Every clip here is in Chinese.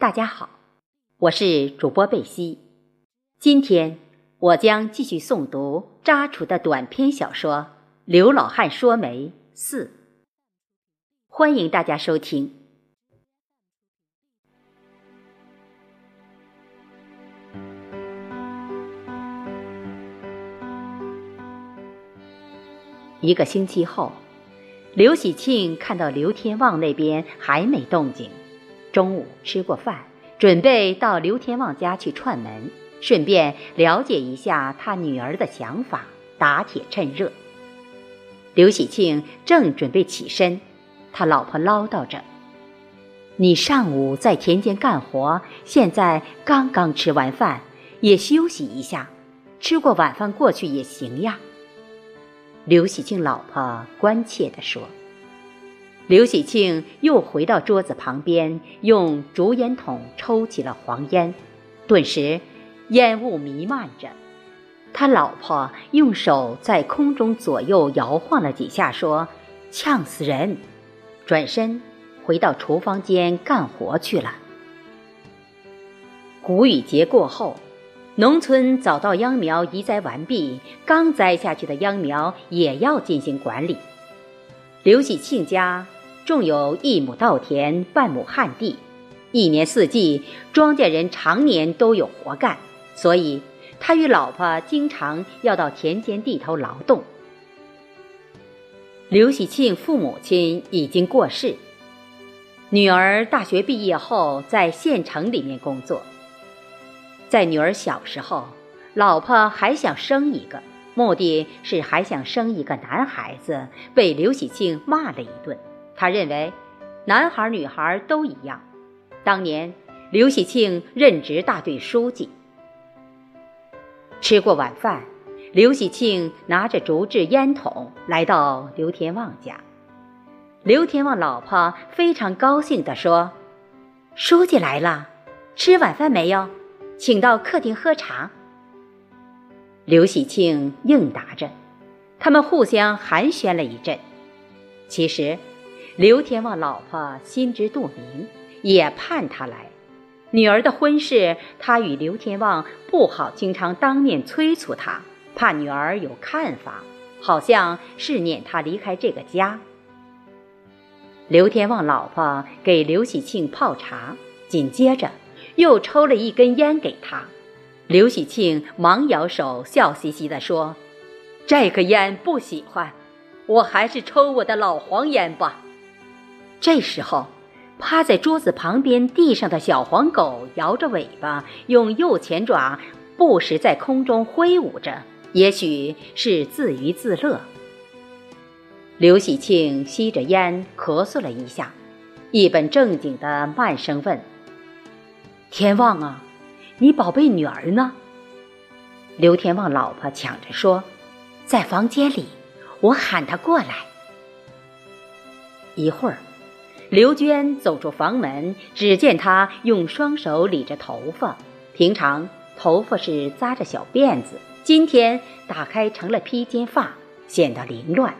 大家好，我是主播贝西。今天我将继续诵读扎楚的短篇小说《刘老汉说媒四》，欢迎大家收听。一个星期后，刘喜庆看到刘天旺那边还没动静。中午吃过饭，准备到刘天旺家去串门，顺便了解一下他女儿的想法，打铁趁热。刘喜庆正准备起身，他老婆唠叨着：“你上午在田间干活，现在刚刚吃完饭，也休息一下，吃过晚饭过去也行呀。”刘喜庆老婆关切地说。刘喜庆又回到桌子旁边，用竹烟筒抽起了黄烟，顿时烟雾弥漫着。他老婆用手在空中左右摇晃了几下，说：“呛死人！”转身回到厨房间干活去了。谷雨节过后，农村早稻秧苗移栽完毕，刚栽下去的秧苗也要进行管理。刘喜庆家。种有一亩稻田，半亩旱地，一年四季，庄稼人常年都有活干，所以他与老婆经常要到田间地头劳动。刘喜庆父母亲已经过世，女儿大学毕业后在县城里面工作。在女儿小时候，老婆还想生一个，目的是还想生一个男孩子，被刘喜庆骂了一顿。他认为，男孩女孩都一样。当年，刘喜庆任职大队书记。吃过晚饭，刘喜庆拿着竹制烟筒来到刘天旺家。刘天旺老婆非常高兴地说：“书记来了，吃晚饭没有？请到客厅喝茶。”刘喜庆应答着，他们互相寒暄了一阵。其实。刘天旺老婆心知肚明，也盼他来。女儿的婚事，他与刘天旺不好经常当面催促他，怕女儿有看法，好像是念他离开这个家。刘天旺老婆给刘喜庆泡茶，紧接着又抽了一根烟给他。刘喜庆忙摇手，笑嘻嘻地说：“这个烟不喜欢，我还是抽我的老黄烟吧。”这时候，趴在桌子旁边地上的小黄狗摇着尾巴，用右前爪不时在空中挥舞着，也许是自娱自乐。刘喜庆吸着烟，咳嗽了一下，一本正经的慢声问：“天旺啊，你宝贝女儿呢？”刘天旺老婆抢着说：“在房间里，我喊她过来。”一会儿。刘娟走出房门，只见她用双手理着头发。平常头发是扎着小辫子，今天打开成了披肩发，显得凌乱，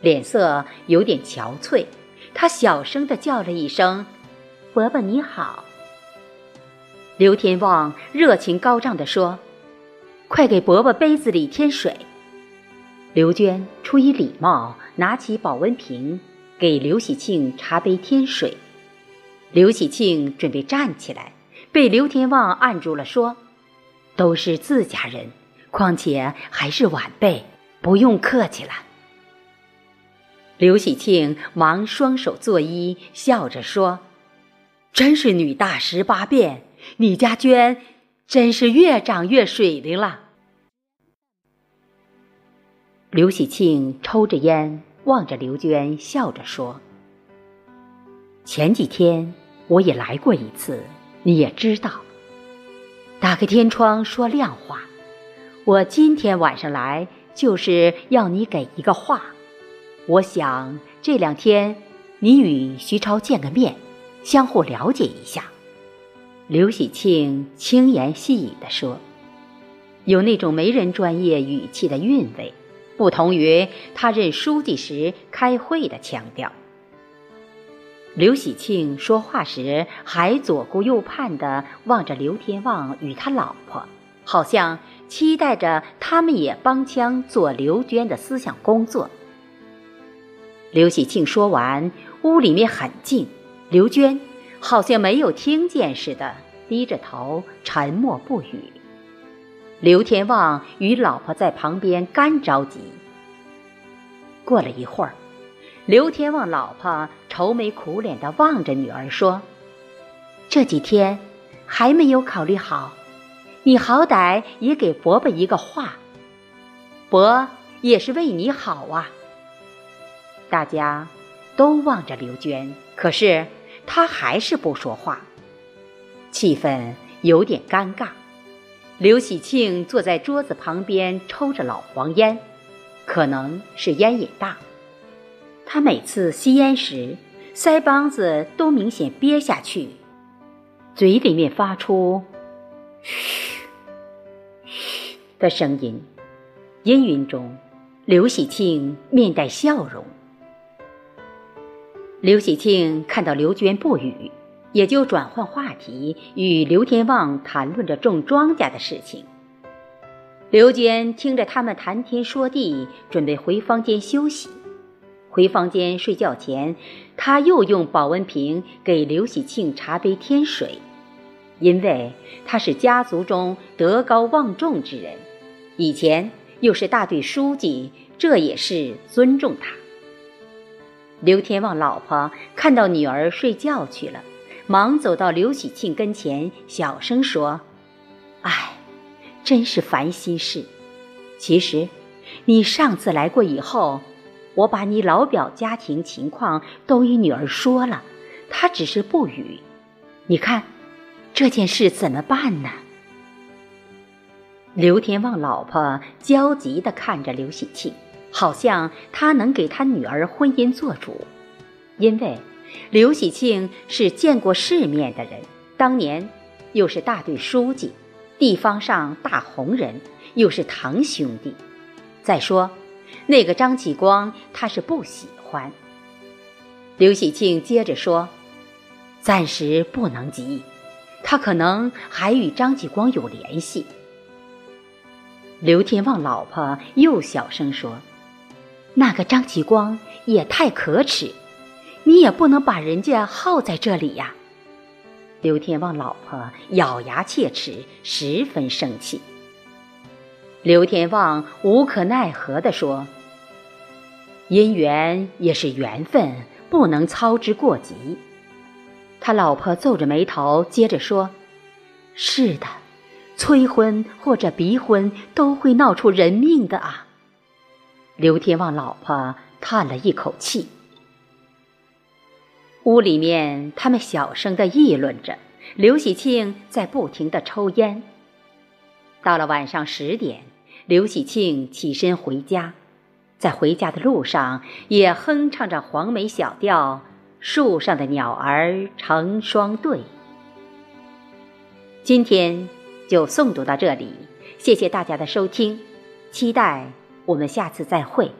脸色有点憔悴。她小声地叫了一声：“伯伯你好。”刘天旺热情高涨地说：“快给伯伯杯子里添水。”刘娟出于礼貌，拿起保温瓶。给刘喜庆茶杯添水，刘喜庆准备站起来，被刘天旺按住了，说：“都是自家人，况且还是晚辈，不用客气了。”刘喜庆忙双手作揖，笑着说：“真是女大十八变，你家娟真是越长越水灵了。”刘喜庆抽着烟。望着刘娟，笑着说：“前几天我也来过一次，你也知道。打开天窗说亮话，我今天晚上来就是要你给一个话。我想这两天你与徐超见个面，相互了解一下。”刘喜庆轻言细语地说，有那种媒人专业语气的韵味。不同于他任书记时开会的腔调。刘喜庆说话时还左顾右盼地望着刘天旺与他老婆，好像期待着他们也帮腔做刘娟的思想工作。刘喜庆说完，屋里面很静，刘娟好像没有听见似的，低着头沉默不语。刘天旺与老婆在旁边干着急。过了一会儿。刘天旺老婆愁眉苦脸地望着女儿说：“这几天还没有考虑好，你好歹也给伯伯一个话，伯也是为你好啊。”大家都望着刘娟，可是她还是不说话，气氛有点尴尬。刘喜庆坐在桌子旁边抽着老黄烟，可能是烟瘾大。他每次吸烟时，腮帮子都明显憋下去，嘴里面发出“嘘嘘”的声音。阴云中，刘喜庆面带笑容。刘喜庆看到刘娟不语，也就转换话题，与刘天旺谈论着种庄稼的事情。刘娟听着他们谈天说地，准备回房间休息。回房间睡觉前，他又用保温瓶给刘喜庆茶杯添水，因为他是家族中德高望重之人，以前又是大队书记，这也是尊重他。刘天旺老婆看到女儿睡觉去了，忙走到刘喜庆跟前，小声说：“哎，真是烦心事。其实，你上次来过以后。”我把你老表家庭情况都与女儿说了，她只是不语。你看，这件事怎么办呢？刘天旺老婆焦急地看着刘喜庆，好像他能给他女儿婚姻做主，因为刘喜庆是见过世面的人，当年又是大队书记，地方上大红人，又是堂兄弟。再说。那个张启光，他是不喜欢。刘喜庆接着说：“暂时不能急，他可能还与张启光有联系。”刘天旺老婆又小声说：“那个张启光也太可耻，你也不能把人家耗在这里呀。”刘天旺老婆咬牙切齿，十分生气。刘天旺无可奈何地说：“姻缘也是缘分，不能操之过急。”他老婆皱着眉头，接着说：“是的，催婚或者逼婚都会闹出人命的啊。”刘天旺老婆叹了一口气。屋里面，他们小声的议论着，刘喜庆在不停的抽烟。到了晚上十点，刘喜庆起身回家，在回家的路上也哼唱着黄梅小调：“树上的鸟儿成双对。”今天就诵读到这里，谢谢大家的收听，期待我们下次再会。